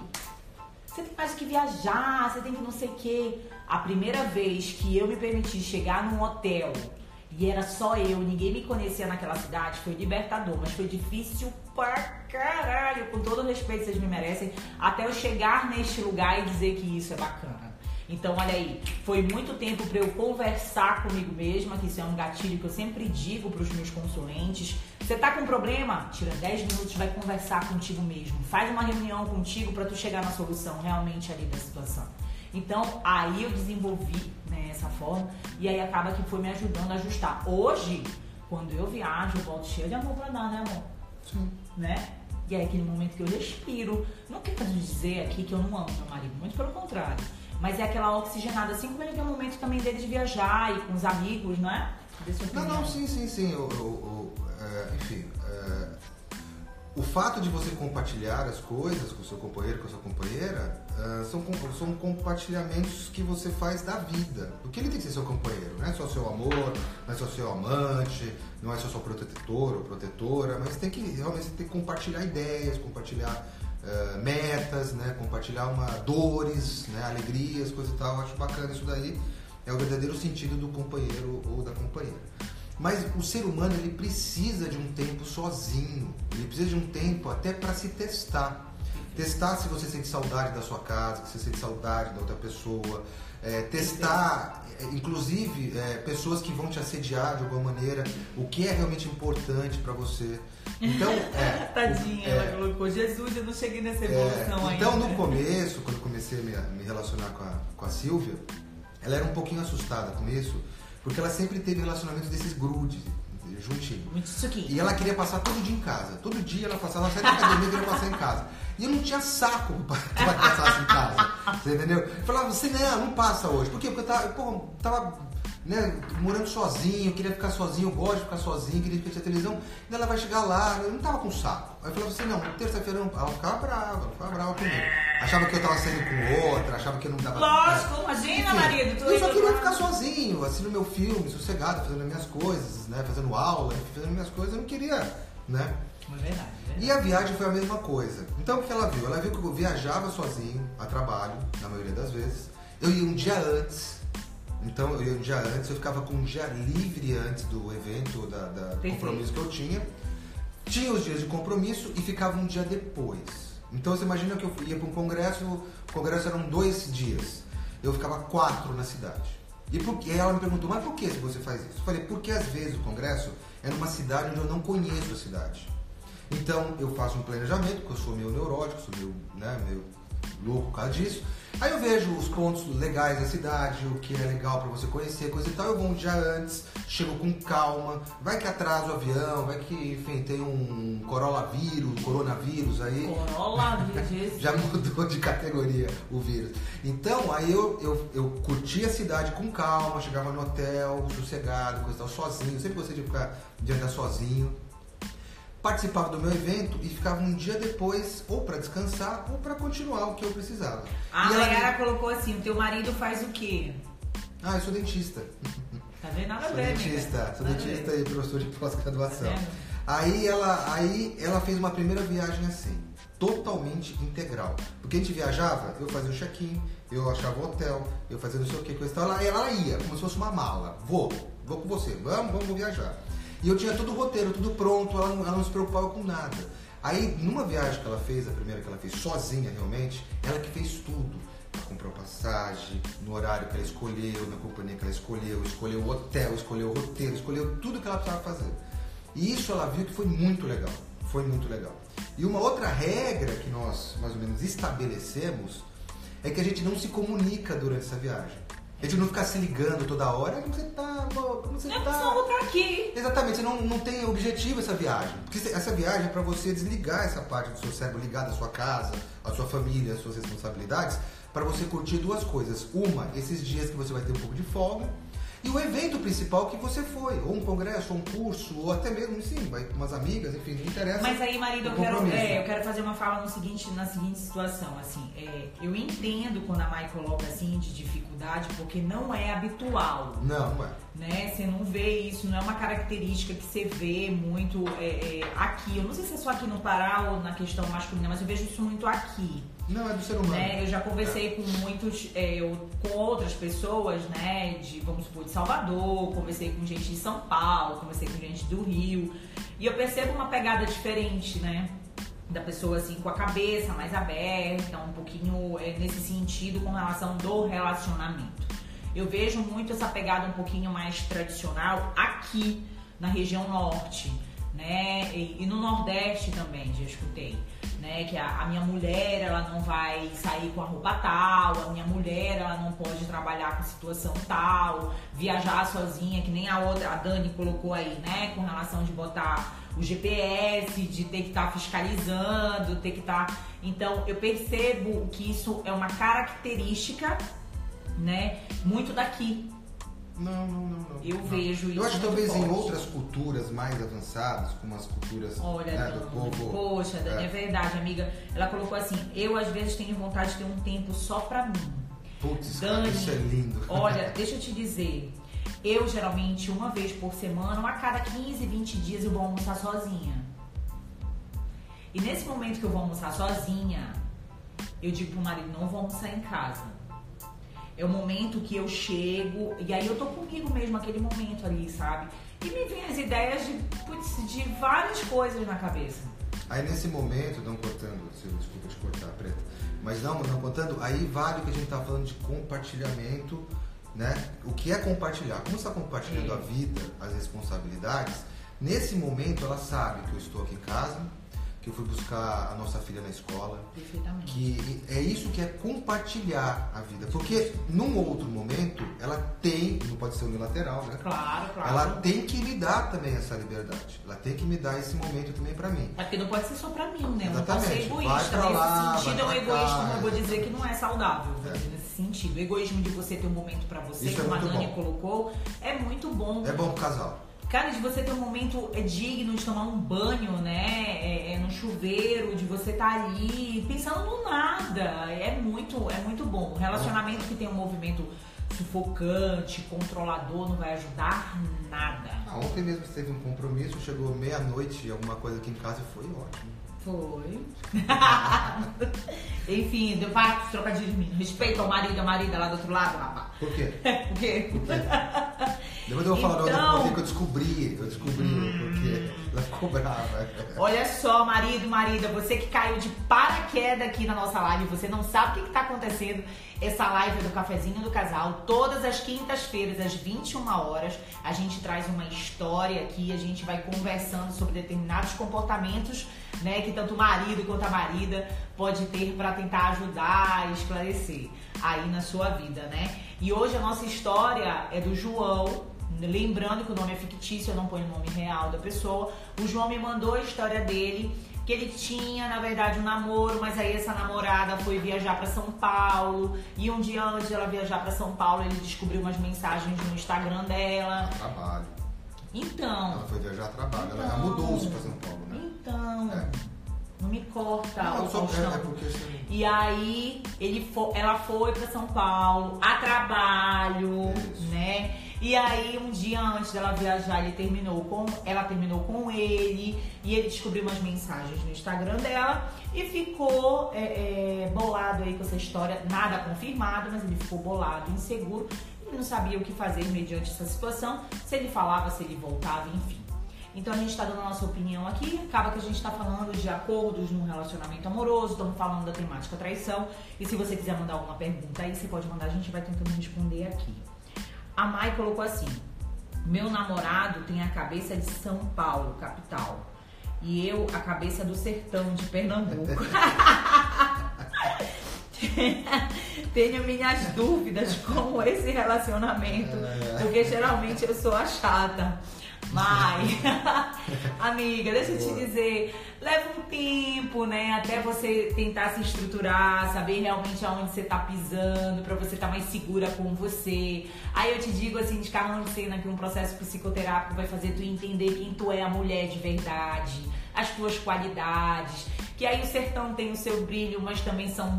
Você tem mais que viajar, você tem que não sei o quê. A primeira vez que eu me permiti chegar num hotel e era só eu, ninguém me conhecia naquela cidade, foi libertador, mas foi difícil pra caralho, com todo o respeito que vocês me merecem, até eu chegar neste lugar e dizer que isso é bacana. Então, olha aí, foi muito tempo para eu conversar comigo mesma, que isso é um gatilho que eu sempre digo para os meus consulentes. Você tá com problema? Tira 10 minutos, vai conversar contigo mesmo. Faz uma reunião contigo para tu chegar na solução realmente ali da situação. Então, aí eu desenvolvi né, essa forma e aí acaba que foi me ajudando a ajustar. Hoje, quando eu viajo, eu volto cheia de amor pra dar, né, amor? Sim. né? E é aquele momento que eu respiro. Não quero dizer aqui que eu não amo meu marido, muito pelo contrário. Mas é aquela oxigenada, assim como ele tem o momento também dele de viajar e com os amigos, não é? Não, não, sim, sim, sim. O, o- o- é, enfim, é, o fato de você compartilhar as coisas com o seu companheiro, com a sua companheira, é, são, são compartilhamentos que você faz da vida. Porque ele tem que ser seu companheiro, não é só seu amor, não é só seu amante, não é só seu protetor ou protetora, mas tem que realmente tem que compartilhar ideias, compartilhar é, metas, né, compartilhar uma, dores, né, alegrias, coisa e tal. Acho bacana isso daí. É o verdadeiro sentido do companheiro ou da companheira. Mas o ser humano ele precisa de um tempo sozinho. Ele precisa de um tempo até para se testar. Testar se você sente saudade da sua casa, se você sente saudade da outra pessoa. É, testar, é, inclusive, é, pessoas que vão te assediar de alguma maneira, o que é realmente importante para você. Então, é, Tadinha, é, ela colocou, Jesus, eu não cheguei nessa é, evolução ainda. então, no começo, quando eu comecei a me, me relacionar com a, com a Silvia, ela era um pouquinho assustada com isso, porque ela sempre teve relacionamentos desses grudes, juntinho. Muito aqui. E ela queria passar todo dia em casa. Todo dia ela passava, ela saía da academia e queria passar em casa. E eu não tinha saco ela passasse em casa. Você entendeu? Eu falava, você não, não passa hoje. Por quê? Porque eu tava, pô, tava né, morando sozinho, queria ficar sozinho, eu gosto de ficar sozinho, queria assistir a televisão. E ela vai chegar lá, eu não tava com saco. Aí eu falava assim, não, terça-feira. Ela ficava brava, ela ficava brava comigo. Achava que eu tava saindo com outra, achava que eu não dava. Lógico, imagina, marido. Tu eu só queria ficar sozinho, assistindo meu filme, sossegado, fazendo as minhas coisas, né? Fazendo aula, fazendo minhas coisas, eu não queria, né? É verdade, é verdade. E a viagem foi a mesma coisa. Então o que ela viu? Ela viu que eu viajava sozinho a trabalho, na maioria das vezes. Eu ia um dia antes. Então eu ia um dia antes, eu ficava com um dia livre antes do evento, da, da compromisso que eu tinha. Tinha os dias de compromisso e ficava um dia depois. Então você imagina que eu ia para um congresso, o congresso eram dois dias. Eu ficava quatro na cidade. E por? Aí ela me perguntou, mas por que você faz isso? Eu falei, porque às vezes o congresso é numa cidade onde eu não conheço a cidade. Então eu faço um planejamento, porque eu sou meio neurótico, sou meio, né, meio louco por causa disso. Aí eu vejo os pontos legais da cidade, o que é legal pra você conhecer, coisa e tal. Eu vou um dia antes, chego com calma. Vai que atrasa o avião, vai que, enfim, tem um coronavírus, coronavírus aí. Corolla, Jesus. Já mudou de categoria o vírus. Então, aí eu, eu, eu curti a cidade com calma, chegava no hotel, sossegado, coisa e tal, sozinho. Eu sempre gostei de ficar de andar sozinho. Participava do meu evento e ficava um dia depois, ou para descansar, ou para continuar o que eu precisava. A e ela- Mayara colocou assim, o teu marido faz o quê? Ah, eu sou dentista. Tá vendo? Nada a Sou ver, amiga. dentista, sou Nada a dentista ver. e professor de pós-graduação. Tá? Aí ela, aí ela fez uma primeira viagem assim, totalmente integral. Porque a gente viajava, eu fazia o check-in, eu achava o hotel, eu fazia não sei o que, coisa e tal. Ela, ela ia, como se fosse uma mala. Vou, vou com você, vamos, vamos, viajar. E eu tinha tudo o roteiro, tudo pronto, ela não, ela não se preocupava com nada. Aí, numa viagem que ela fez, a primeira que ela fez sozinha realmente, ela que fez tudo. Comprou passagem, no horário que ela escolheu, na companhia que ela escolheu, escolheu o hotel, escolheu o roteiro, escolheu tudo que ela precisava fazer. E isso ela viu que foi muito legal. Foi muito legal. E uma outra regra que nós, mais ou menos, estabelecemos é que a gente não se comunica durante essa viagem. A gente não fica se ligando toda hora, "Ah, como você tá, como você Não, tá? não vou estar aqui. Exatamente, você não, não tem objetivo essa viagem. Porque essa viagem é para você desligar essa parte do seu cérebro ligada à sua casa, à sua família, às suas responsabilidades, para você curtir duas coisas. Uma, esses dias que você vai ter um pouco de folga. E o evento principal que você foi, ou um congresso, ou um curso, ou até mesmo, sim, vai com umas amigas, enfim, não interessa. Mas aí, marido, eu quero, é, eu quero fazer uma fala no seguinte, na seguinte situação, assim, é, eu entendo quando a Mai coloca assim de dificuldade, porque não é habitual. Não, não é. Né? Você não vê isso, não é uma característica que você vê muito é, é, aqui. Eu não sei se é só aqui no Pará ou na questão masculina, mas eu vejo isso muito aqui. Não, é do ser humano. Né? Eu já conversei com muitos, é, eu, com outras pessoas, né, de, vamos supor, de Salvador, conversei com gente de São Paulo, conversei com gente do Rio, e eu percebo uma pegada diferente, né? Da pessoa assim com a cabeça mais aberta, um pouquinho é, nesse sentido com relação do relacionamento. Eu vejo muito essa pegada um pouquinho mais tradicional aqui na região norte, né? E, e no Nordeste também, já escutei né? Que a, a, minha mulher ela não vai sair com a roupa tal, a minha mulher ela não pode trabalhar com situação tal, viajar sozinha, que nem a outra, a Dani colocou aí, né? Com relação de botar o GPS, de ter que estar tá fiscalizando, ter que estar. Tá... Então eu percebo que isso é uma característica, né? Muito daqui, não, não, não, não. Eu não. vejo isso. Eu acho que talvez forte. em outras culturas mais avançadas, como as culturas Olha, né, do povo. Poxa, Dani, é. é verdade, amiga. Ela colocou assim: eu às vezes tenho vontade de ter um tempo só pra mim. Putz, Dani, isso é lindo. Olha, deixa eu te dizer. Eu geralmente, uma vez por semana, ou a cada 15, 20 dias, eu vou almoçar sozinha. E nesse momento que eu vou almoçar sozinha, eu digo pro marido: não vou almoçar em casa é o momento que eu chego, e aí eu tô comigo mesmo, aquele momento ali, sabe? E me vem as ideias de, putz, de várias coisas na cabeça. Aí nesse momento, não cortando, desculpa te cortar, preta, mas não, não contando, aí vale o que a gente tá falando de compartilhamento, né? O que é compartilhar? Como você está compartilhando é. a vida, as responsabilidades, nesse momento ela sabe que eu estou aqui em casa, que eu fui buscar a nossa filha na escola. Perfeitamente. Que é isso que é compartilhar a vida. Porque num outro momento, ela tem, não pode ser unilateral, né? Claro, claro. Ela tem que me dar também essa liberdade. Ela tem que me dar esse momento também para mim. Porque não pode ser só para mim, né? Exatamente. Não pode ser egoísta. Lá, Nesse sentido, é um egoísmo, eu vou dizer que não é saudável. É. Nesse sentido. O egoísmo de você ter um momento para você, isso como é a Dani bom. colocou, é muito bom. É bom pro casal. Cara, de você ter um momento é, digno de tomar um banho, né? É, é no chuveiro, de você estar tá ali pensando no nada. É muito, é muito bom. Um relacionamento que tem um movimento sufocante, controlador, não vai ajudar nada. Ah, ontem mesmo teve um compromisso, chegou meia-noite, alguma coisa aqui em casa e foi ótimo. Foi. Enfim, deu para trocar de mim. Respeito ao marido e a marida lá do outro lado, rapaz. Por quê? Por quê? Por quê? Depois eu vou falar então... outra que eu descobri, eu descobri hum... porque ela ficou brava. Olha só, marido, marida, você que caiu de paraquedas aqui na nossa live, você não sabe o que está acontecendo. Essa live é do Cafezinho do Casal, todas as quintas-feiras, às 21 horas, a gente traz uma história aqui, a gente vai conversando sobre determinados comportamentos, né, que tanto o marido quanto a marida pode ter para tentar ajudar a esclarecer aí na sua vida, né? E hoje a nossa história é do João, lembrando que o nome é fictício, eu não ponho o nome real da pessoa. O João me mandou a história dele, que ele tinha, na verdade, um namoro, mas aí essa namorada foi viajar para São Paulo. E um dia antes de ela viajar para São Paulo, ele descobriu umas mensagens no Instagram dela. trabalho. Então. Ela foi viajar a trabalho, então, ela mudou-se para São Paulo, né? Então. É. Não me corta não, o só, é, é porque assim... E aí ele foi, ela foi para São Paulo a trabalho, Isso. né? E aí, um dia antes dela viajar, ele terminou com, ela terminou com ele e ele descobriu umas mensagens no Instagram dela e ficou é, é, bolado aí com essa história, nada confirmado, mas ele ficou bolado, inseguro. Ele não sabia o que fazer mediante essa situação, se ele falava, se ele voltava, enfim. Então a gente está dando a nossa opinião aqui, acaba que a gente está falando de acordos no relacionamento amoroso, estamos falando da temática traição. E se você quiser mandar alguma pergunta aí, você pode mandar, a gente vai tentando responder aqui. A Mai colocou assim: Meu namorado tem a cabeça de São Paulo, capital. E eu a cabeça do sertão de Pernambuco. Tenho minhas dúvidas com esse relacionamento, porque geralmente eu sou a chata. Mas, amiga, deixa eu te dizer, leva um tempo, né? Até você tentar se estruturar, saber realmente aonde você tá pisando, pra você estar tá mais segura com você. Aí eu te digo assim, de carro de cena, que um processo psicoterápico vai fazer tu entender quem tu é a mulher de verdade, as tuas qualidades. Que aí o sertão tem o seu brilho, mas também são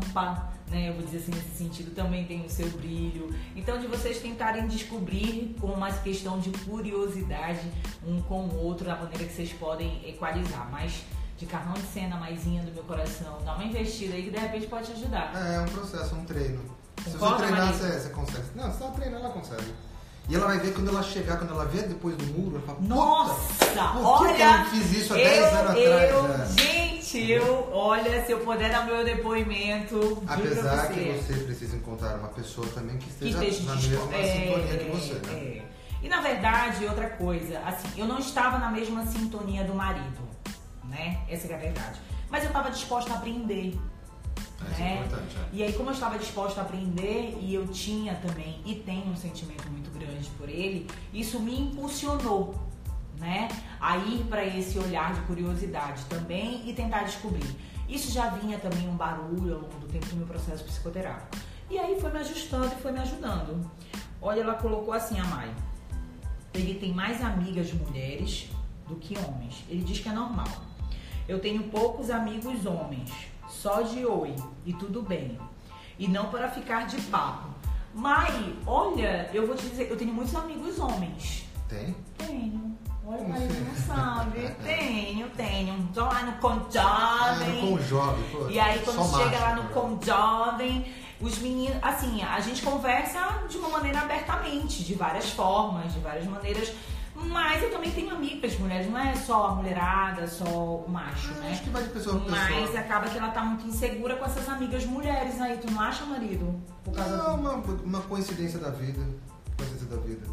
né? Eu vou dizer assim, nesse sentido, também tem o seu brilho. Então, de vocês tentarem descobrir com uma questão de curiosidade um com o outro, da maneira que vocês podem equalizar. Mas de carrão de cena, maisinha do meu coração, dá uma investida aí que de repente pode te ajudar. É, é um processo, um treino. Concorda, Se você treinar, você, você consegue. Não, se ela treinar, ela consegue. E ela vai ver quando ela chegar, quando ela ver depois do muro, ela fala, Nossa, por olha, que eu não fiz isso há 10 anos eu, atrás? né? Gente, eu, olha, se eu puder dar meu depoimento, Apesar você, que você precisa encontrar uma pessoa também que que esteja, esteja na mesma é, sintonia que você, né? é. E na verdade, outra coisa, assim, eu não estava na mesma sintonia do marido, né? Essa que é a verdade. Mas eu estava disposta a aprender. Isso é né? é. E aí, como eu estava disposta a aprender e eu tinha também e tenho um sentimento muito grande por ele, isso me impulsionou, né, a ir para esse olhar de curiosidade também e tentar descobrir. Isso já vinha também um barulho ao longo do tempo do meu processo psicoterápico. E aí foi me ajustando e foi me ajudando. Olha, ela colocou assim a Mai. Ele tem mais amigas mulheres do que homens. Ele diz que é normal. Eu tenho poucos amigos homens, só de oi e tudo bem. E não para ficar de papo. Mai, olha, eu vou te dizer, eu tenho muitos amigos homens. Tem? Tenho. Olha, Maria, assim? não sabe. Tenho, tenho. Tô lá no Ah, Conjovem. pô. E aí quando só chega macho, lá no pô. Com Jovem, os meninos, assim, a gente conversa de uma maneira abertamente, de várias formas, de várias maneiras. Mas eu também tenho amigas mulheres, não é só a mulherada, só o macho, Ah, né? Acho que vai de pessoa pra Mas pessoa. acaba que ela tá muito insegura com essas amigas mulheres aí, tu não acha, marido? Por causa Não, do... uma, uma coincidência da vida. Coincidência da vida.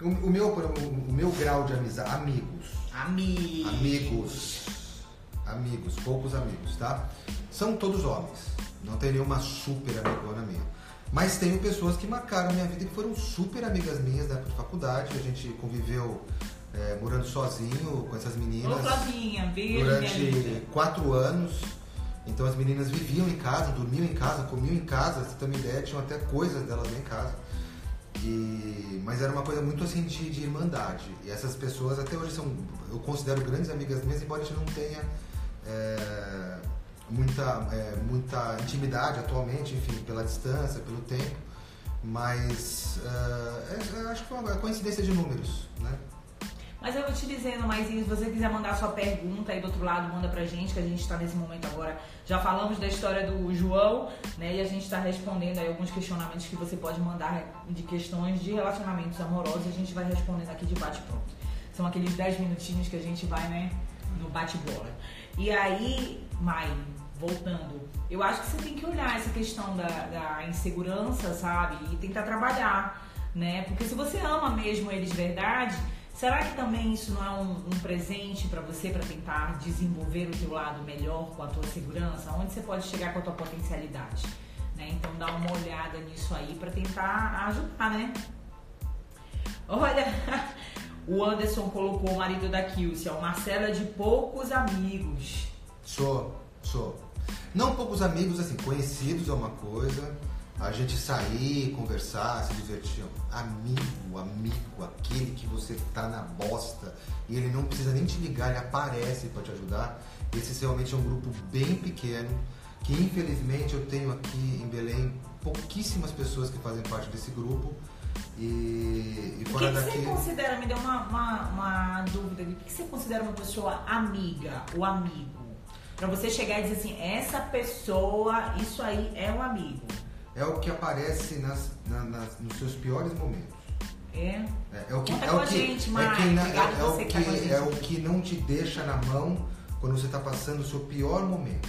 O, o meu, o, o meu grau de amizade, amigos, Amigos. amigos, amigos, poucos amigos, tá? São todos homens. Não tem nenhuma super amigona minha. Mas tenho pessoas que marcaram minha vida e que foram super amigas minhas na época de faculdade. A gente conviveu é, morando sozinho com essas Ô, meninas Flavinha, beijo, durante quatro anos. Então as meninas viviam em casa, dormiam em casa, comiam em casa, você tem uma ideia, tinham até coisas delas lá em casa. E, mas era uma coisa muito assim de, de irmandade. E essas pessoas até hoje são, eu considero grandes amigas minhas, embora a gente não tenha é, muita, é, muita intimidade atualmente, enfim, pela distância, pelo tempo. Mas é, é, é, acho que é uma coincidência de números, né? Mas eu vou te dizendo, mas se você quiser mandar sua pergunta aí do outro lado, manda pra gente, que a gente tá nesse momento agora. Já falamos da história do João, né? E a gente tá respondendo aí alguns questionamentos que você pode mandar de questões de relacionamentos amorosos a gente vai respondendo aqui de bate-pronto. São aqueles 10 minutinhos que a gente vai, né, no bate-bola. E aí, Mai, voltando, eu acho que você tem que olhar essa questão da, da insegurança, sabe? E tentar trabalhar, né? Porque se você ama mesmo eles de verdade, será que também isso não é um, um presente para você para tentar desenvolver o teu lado melhor com a tua segurança? Onde você pode chegar com a tua potencialidade? Né? Então dá uma olhada nisso aí para tentar ajudar, né? Olha, o Anderson colocou o marido da Kilcia, o Marcelo é de poucos amigos. Sou, sou. Não poucos amigos, assim, conhecidos é uma coisa, a gente sair, conversar, se divertir. Amigo, amigo, aquele que você tá na bosta e ele não precisa nem te ligar, ele aparece para te ajudar. Esse realmente é um grupo bem pequeno, que infelizmente eu tenho aqui em Belém pouquíssimas pessoas que fazem parte desse grupo. E, e O que, que daqui. você considera, me deu uma, uma, uma dúvida o que, que você considera uma pessoa amiga, o amigo? Pra você chegar e dizer assim, essa pessoa, isso aí é um amigo. É o que aparece nas, na- nas- nos seus piores momentos. É? É, é o que, Conta é com o a que, gente, é, quem na- é, é o que tá a que gente. é o que não te deixa na mão quando você está passando o seu pior momento.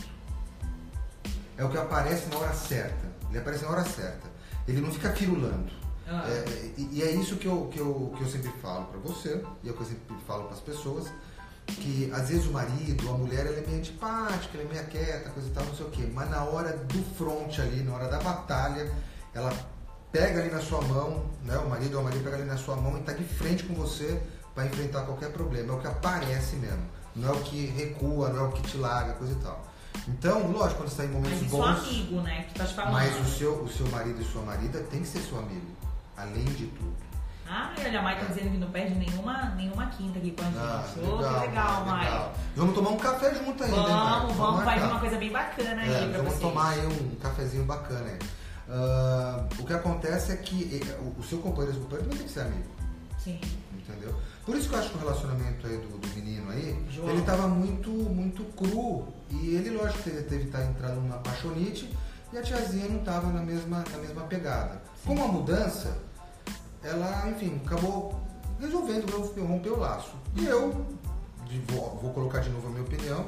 É o que aparece na hora certa. Ele aparece na hora certa. Ele não fica firulando. Ah. É, é, e, e é isso que eu, que eu, que eu sempre falo para você, e é o que eu sempre falo para as pessoas, que às vezes o marido, a mulher, ela é meio antipática, ela é meio quieta, coisa e tal, não sei o quê. Mas na hora do front ali, na hora da batalha, ela pega ali na sua mão, né? O marido ou a marido pega ali na sua mão e tá de frente com você para enfrentar qualquer problema, é o que aparece mesmo. Não é o que recua, não é o que te larga, coisa e tal. Então, lógico, quando você está em momentos Mas isso bons. é amigo, né? Que tu estás falando. Mas o seu, o seu marido e sua marida tem que ser seu amigo, além de tudo. Ah, e olha, a Mai tá dizendo que não perde nenhuma, nenhuma quinta aqui com a gente. Ah, Ô, que legal, Mai. Vamos tomar um café junto ainda, hein, Mai? Vamos, vamos, marcar. uma coisa bem bacana aí É, pra vamos vocês. tomar aí um cafezinho bacana aí. Ah, o que acontece é que o- seu companheiro o companheiro também tem que ser amigo, Sim. entendeu? Por isso que eu acho que o relacionamento aí do, do menino aí, João. ele tava muito, muito cru. E ele, lógico, teve, teve que estar entrando numa paixonite e a tiazinha não tava na mesma, na mesma pegada. Com a mudança, ela, enfim, acabou resolvendo romper- o laço. E eu, de- vou, vou colocar de novo a minha opinião,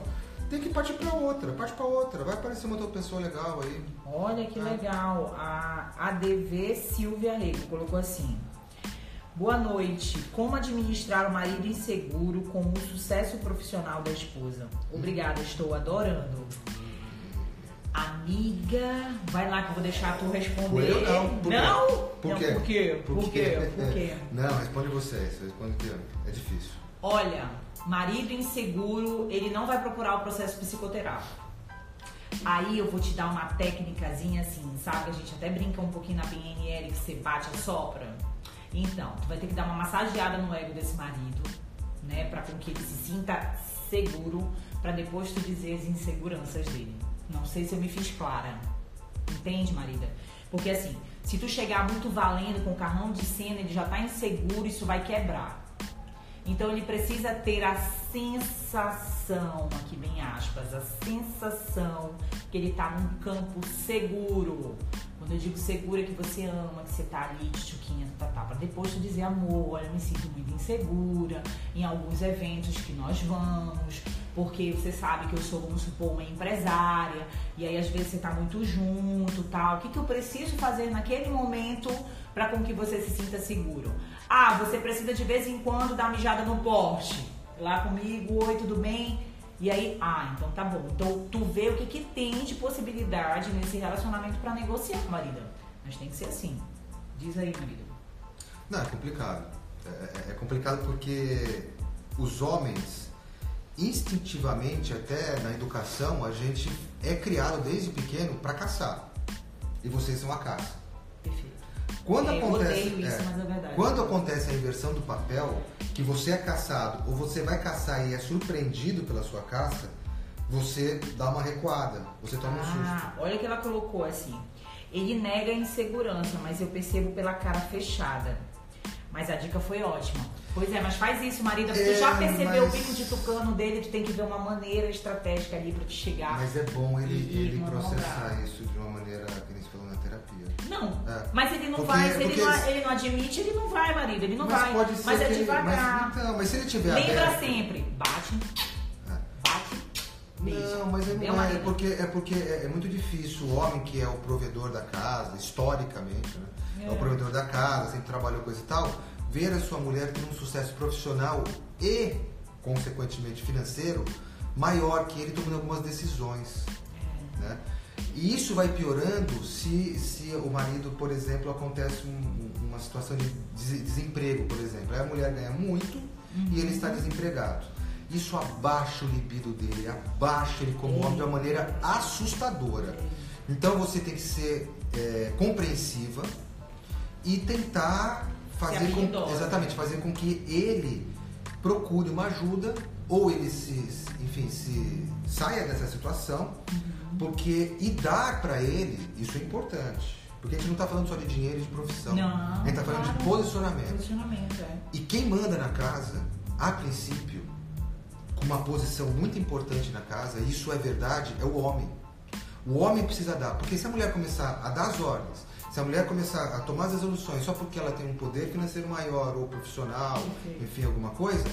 tem que partir pra outra, parte pra outra. Vai aparecer uma outra pessoa legal aí. Olha que legal. A ADV Silvia Rego colocou assim. Boa noite. Como administrar o marido inseguro com o sucesso profissional da esposa? Obrigada, estou adorando. Amiga, vai lá que eu vou deixar tu responder. Eu não, por quê? Não? Por Não, quê? Por quê? Por quê? Por quê? Não, responde você, você responde que é difícil. Olha, marido inseguro, ele não vai procurar o processo psicoterápico. Aí eu vou te dar uma técnicazinha assim, sabe? A gente até brinca um pouquinho na PNL que você bate a sopra. Então, tu vai ter que dar uma massageada no ego desse marido, né? Pra com que ele se sinta seguro, pra depois tu dizer as inseguranças dele. Não sei se eu me fiz clara. Entende, marida? Porque assim, se tu chegar muito valendo com o carrão de cena, ele já tá inseguro, isso vai quebrar. Então ele precisa ter a sensação, aqui bem aspas, a sensação que ele tá num campo seguro. Eu digo seguro é que você ama, que você tá ali de chuquinha, tá, tá, pra depois tu dizer amor, olha, eu me sinto muito insegura em alguns eventos que nós vamos, porque você sabe que eu sou, vamos supor, uma empresária, e aí às vezes você tá muito junto, tal. O que, que eu preciso fazer naquele momento para com que você se sinta seguro? Ah, você precisa de vez em quando dar mijada no porte. Lá comigo, oi, tudo bem? E aí, ah, então tá bom. Então tu vê o que, que tem de possibilidade nesse relacionamento para negociar, marida. Mas tem que ser assim. Diz aí, marido. Não, é complicado. É, é- é complicado porque os homens, instintivamente, até na educação, a gente é criado desde pequeno para caçar. E vocês são a caça. Quando É, eu acontece, isso, é, mas é verdade. quando acontece a inversão do papel, que você é caçado ou você vai caçar e é surpreendido pela sua caça, você dá uma recuada, você toma um susto. Ah, olha o que ela colocou assim. Ele nega a insegurança, mas eu percebo pela cara fechada. Mas a dica foi ótima. Pois é, mas faz isso, marido. porque É, já percebeu mas- o bico de tucano dele, tu tem que ver uma maneira estratégica ali pra te chegar. Mas é bom ele, ele processar isso de uma maneira que nem se falou na terapia. Não, É. mas ele não Porque- vai, se ele, não, ele não admite, ele não vai, marido. Ele não mas vai. pode ser mas é que ele- devagar. Mas, então, mas se ele tiver Lembra aberto- sempre. Bate, É. bate. Não, mas é, não é, é marido? porque, é porque é, é muito difícil o homem que é o provedor da casa, historicamente, né? É. É. o provedor da casa, sempre trabalhou coisa e tal, ver a sua mulher ter um sucesso profissional e, consequentemente, financeiro maior que ele tomando algumas decisões. Né? E isso vai piorando se, se o marido, por exemplo, acontece um- uma situação de des- desemprego, por exemplo. Aí a mulher ganha muito e ele está desempregado. Isso abaixa o libido dele, abaixa ele como homem de uma maneira assustadora. Então você tem que ser é, compreensiva e tentar fazer com, dó. exatamente fazer com que ele procure uma ajuda ou ele se enfim se saia dessa situação Uhum. Porque e dar para ele isso é importante porque a gente não está falando só de dinheiro e de profissão Não, a gente está falando de claro. posicionamento Posicionamento, é. e quem manda na casa a princípio com uma posição muito importante na casa e isso é verdade é o homem o homem precisa dar porque se a mulher começar a dar as ordens se a mulher começar a tomar as resoluções só porque ela tem um poder financeiro maior ou profissional, Perfeito. enfim, alguma coisa,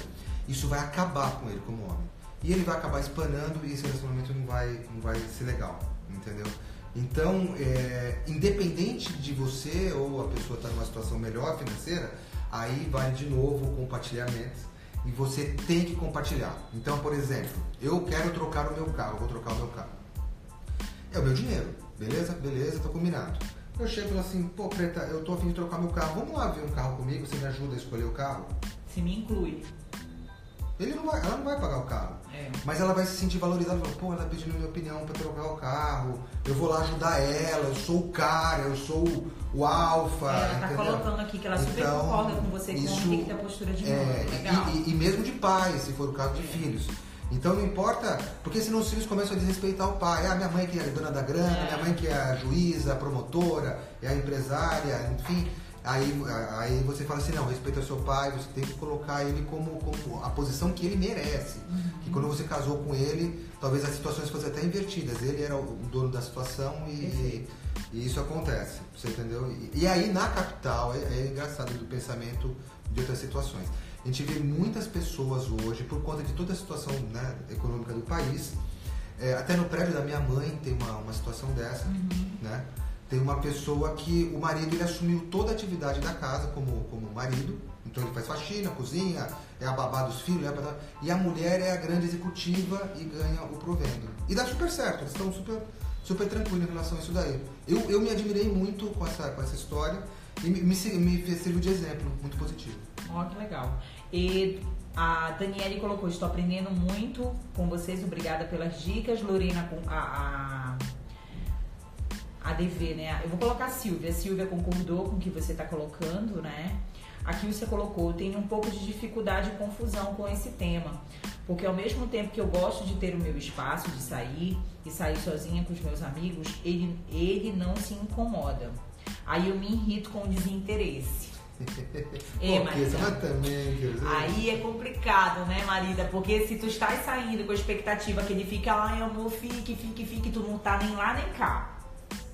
isso vai acabar com ele como homem. E ele vai acabar espanando e esse relacionamento não vai, não vai ser legal, entendeu? Então, é, independente de você ou a pessoa estar numa situação melhor financeira, aí vai de novo o compartilhamento e você tem que compartilhar. Então, por exemplo, eu quero trocar o meu carro, vou trocar o meu carro. É o meu dinheiro, beleza? Beleza, tô combinado. Eu chego e falo assim, pô, Preta, eu tô a fim de trocar meu carro, vamos lá ver um carro comigo, você me ajuda a escolher o carro? Se me inclui. Ele não vai, ela não vai pagar o carro. É. Mas ela vai se sentir valorizada. Fala, Pô, ela tá pedindo minha opinião pra trocar o carro. Eu vou lá ajudar ela. Eu sou o cara, eu sou o, o alfa. É, ela tá entendeu? colocando aqui que ela super Então, concorda com você com isso- tem que ter postura de mãe. É, Legal. e, e- e mesmo de pai, se for o caso de filhos. Então não importa, porque senão os filhos começam a desrespeitar o pai. Ah, minha mãe que é dona da grana, É. minha mãe que é a juíza, a promotora, é a empresária, enfim. Aí, aí você fala assim, não, respeita seu pai, você tem que colocar ele como, como a posição que ele merece. Uhum. Que quando você casou com ele, talvez as situações fossem até invertidas. Ele era o dono da situação e, e isso acontece, você entendeu? E, e aí na capital é, é engraçado do pensamento de outras situações. A gente vê muitas pessoas hoje, por conta de toda a situação né, econômica do país, é, até no prédio da minha mãe tem uma, uma situação dessa, né? Tem uma pessoa que o marido ele assumiu toda a atividade da casa como, como marido, então ele faz faxina, cozinha, é a babá dos filhos, é a e a mulher é a grande executiva e ganha o provendo. E dá super certo, eles estão super, super tranquilos em relação a isso daí. Eu, eu me admirei muito com essa, com essa história e me, me, me serviu de exemplo, muito positivo. Ó, que legal. E a Daniele colocou, estou aprendendo muito com vocês, obrigada pelas dicas. Lorena, a, a, a DV, né? Eu vou colocar a Silvia. A Silvia concordou com o que você está colocando, né? Aqui você colocou, tenho um pouco de dificuldade e confusão com esse tema. Porque ao mesmo tempo que eu gosto de ter o meu espaço, de sair e sair sozinha com os meus amigos, ele, ele não se incomoda. Aí eu me irrito com o desinteresse. É, Marisa. dizer, Aí é complicado, né, marida? Porque se tu estás saindo com a expectativa que ele fica lá, ai amor, fique, fique, fique, tu não tá nem lá nem cá.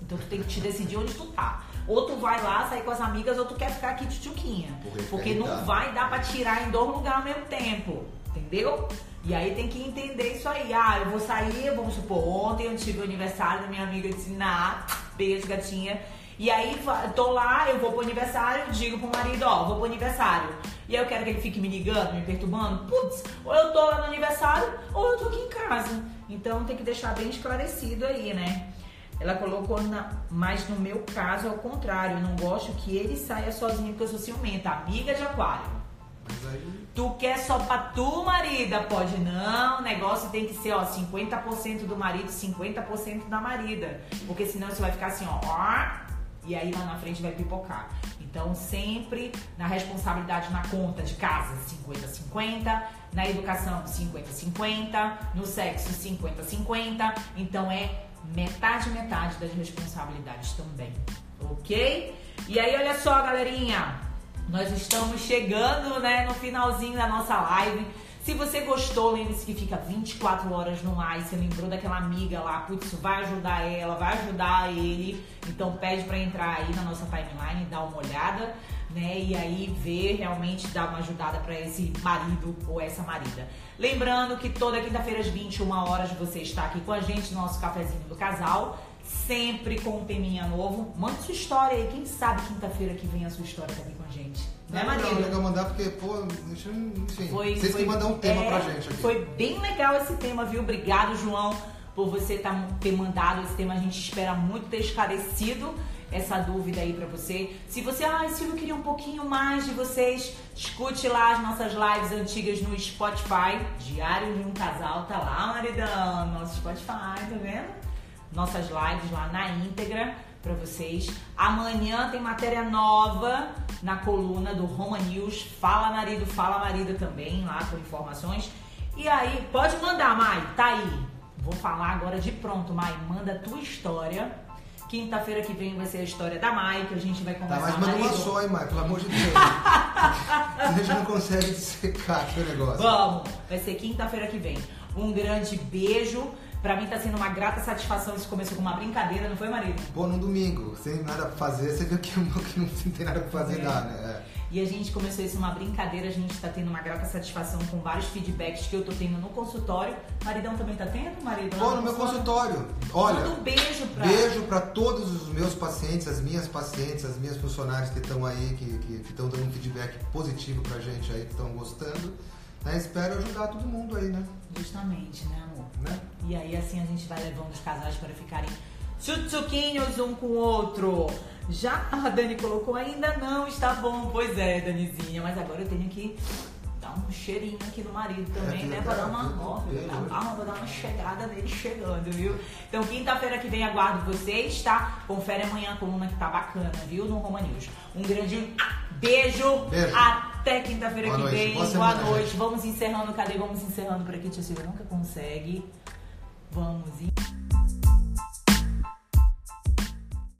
Então tu tem que te decidir onde tu tá. Ou tu vai lá sair com as amigas, ou tu quer ficar aqui tchutchuquinha. Porque Porque não vai dar pra tirar em dois lugares ao mesmo tempo. Entendeu? E aí tem que entender isso aí. Ah, eu vou sair, vamos supor, ontem eu tive o aniversário da minha amiga de Siná, beijo gatinha. E aí tô lá, eu vou pro aniversário, digo pro marido, ó, vou pro aniversário. E aí eu quero que ele fique me ligando, me perturbando. Putz, ou eu tô lá no aniversário, ou eu tô aqui em casa. Então tem que deixar bem esclarecido aí, né? Ela colocou, na, mas no meu caso é o contrário. Eu não gosto que ele saia sozinho porque eu sou ciumenta. Amiga de aquário. mas aí Tu quer só pra tu, marida? Pode não. O negócio tem que ser, ó, 50% do marido, 50% da marida. Porque senão você vai ficar assim, ó, ó, e aí lá na frente vai pipocar. Então, sempre na responsabilidade na conta de casa, 50-50. Na educação, 50-50. No sexo, 50-50. Então, é metade, metade das responsabilidades também. Ok? E aí, olha só, galerinha. Nós estamos chegando, né, no finalzinho da nossa live. Se você gostou, lembre-se que fica 24 horas no ar. E você lembrou daquela amiga lá, putz, vai ajudar ela, vai ajudar ele. Então pede pra entrar aí na nossa timeline, dar uma olhada, né? E aí ver realmente dar uma ajudada pra esse marido ou essa marida. Lembrando que toda quinta-feira às 21 horas você está aqui com a gente no nosso cafezinho do casal. Sempre com um teminha novo. Manda sua história aí. Quem sabe quinta-feira que vem a sua história aqui com a gente. Né, é legal, marido? legal mandar porque, pô, enfim, Foi, vocês foi- que mandam um tema é, pra gente aqui. Foi bem legal esse tema, viu? Obrigado, João, por você tá- ter mandado esse tema. A gente espera muito ter esclarecido essa dúvida aí pra você. Se você, ah, Silvio, queria um pouquinho mais de vocês, escute lá as nossas lives antigas no Spotify. Diário de um Casal, tá lá, maridão, nosso Spotify, tá vendo? Nossas lives lá na íntegra pra vocês. Amanhã tem matéria nova na coluna do Roma News. Fala marido, fala marida também lá com informações. E aí, pode mandar, Mai, tá aí. Vou falar agora de pronto, Mai. Manda a tua história. Quinta-feira que vem vai ser a história da Mai, que a gente vai Tá, conversar mas manda uma só, hein, Mike, pelo amor de Deus. a gente não consegue secar aqui o negócio. Vamos, vai ser quinta-feira que vem. Um grande beijo. Pra mim tá sendo uma grata satisfação. Isso começou com uma brincadeira, não foi, marido? Pô, no domingo, sem nada pra fazer, você viu que, que não tem nada pra fazer, É. dá, né? E a gente começou isso uma brincadeira, a gente tá tendo uma grata satisfação com vários feedbacks que eu tô tendo no consultório. Maridão também tá tendo, marido? É. Pô, no meu consultório, olha, Manda um beijo pra. beijo pra todos os meus pacientes, as minhas pacientes, as minhas funcionárias que estão aí, que estão dando um feedback positivo pra gente aí, que estão gostando. Né? Espero ajudar todo mundo aí, né? Justamente, né, amor? né? E aí assim a gente vai levando os casais para ficarem tchutchuquinhos um com o outro. Já a Dani colocou, ainda não está bom. Pois é, Danizinha, mas agora eu tenho que dar um cheirinho aqui no marido também, É, né? que Pra dar uma nova, bem, dar hoje. uma, vou dar uma chegada nele chegando, viu? Então, quinta-feira que vem aguardo vocês, tá? Confere amanhã a coluna que tá bacana, viu? No Roma News. Um grande beijo. Beijo. Até quinta-feira que noite. vem. Boa Boa noite. Vamos encerrando. Cadê? Vamos encerrando por aqui. Tia Silvia nunca consegue.